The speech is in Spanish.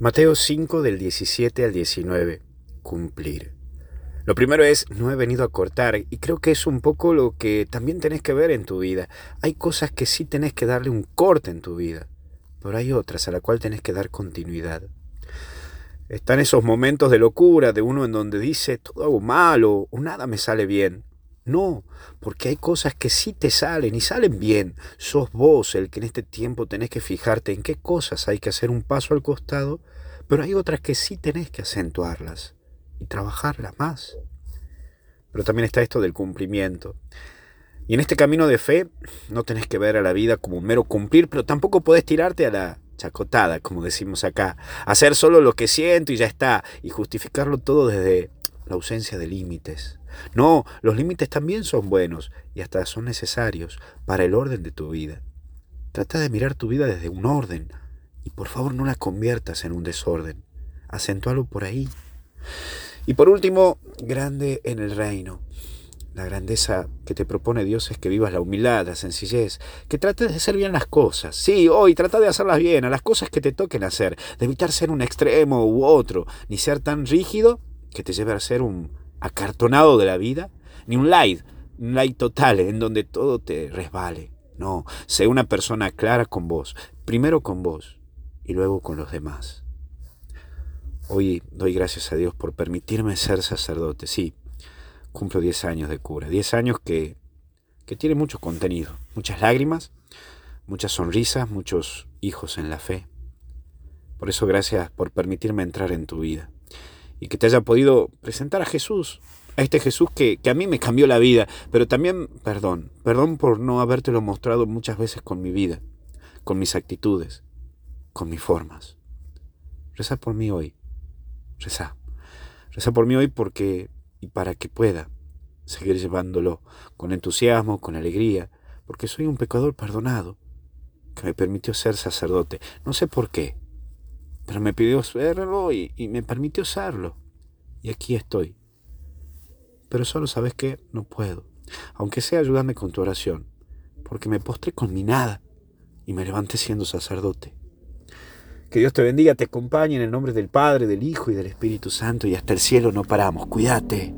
Mateo 5 del 17 al 19. Cumplir. Lo primero es, no he venido a cortar, y creo que es un poco lo que también tenés que ver en tu vida. Hay cosas que sí tenés que darle un corte en tu vida, pero hay otras a las cuales tenés que dar continuidad. Están esos momentos de locura de uno en donde dice, todo hago mal o nada me sale bien. No, porque hay cosas que sí te salen y salen bien. Sos vos el que en este tiempo tenés que fijarte en qué cosas hay que hacer un paso al costado, pero hay otras que sí tenés que acentuarlas y trabajarlas más. Pero también está esto del cumplimiento. Y en este camino de fe no tenés que ver a la vida como mero cumplir, pero tampoco podés tirarte a la chacotada, como decimos acá. Hacer solo lo que siento y ya está, y justificarlo todo desde la ausencia de límites. No, los límites también son buenos y hasta son necesarios para el orden de tu vida. Trata de mirar tu vida desde un orden y por favor no la conviertas en un desorden. Acentúalo por ahí. Y por último, grande en el reino. La grandeza que te propone Dios es que vivas la humildad, la sencillez, que trates de hacer bien las cosas. Sí, hoy trata de hacerlas bien, a las cosas que te toquen hacer, de evitar ser un extremo u otro, ni ser tan rígido que te lleve a ser un acartonado de la vida, ni un light, un light total en donde todo te resbale. No, sé una persona clara con vos, primero con vos y luego con los demás. Hoy doy gracias a Dios por permitirme ser sacerdote. Sí, cumplo 10 años de cura, 10 años que, que tiene mucho contenido, muchas lágrimas, muchas sonrisas, muchos hijos en la fe. Por eso gracias por permitirme entrar en tu vida y que te haya podido presentar a Jesús, a este Jesús que, a mí me cambió la vida, pero también perdón, perdón por no habértelo mostrado muchas veces con mi vida, con mis actitudes, con mis formas. Reza por mí hoy, reza, reza por mí hoy porque y para que pueda seguir llevándolo con entusiasmo, con alegría, porque soy un pecador perdonado, que me permitió ser sacerdote. No sé por qué, pero me pidió hacerlo y, y me permitió usarlo. Y aquí estoy. Pero solo sabes que no puedo. Aunque sea, ayúdame con tu oración. Porque me postré con mi nada y me levanté siendo sacerdote. Que Dios te bendiga, te acompañe en el nombre del Padre, del Hijo y del Espíritu Santo y hasta el cielo no paramos. Cuídate.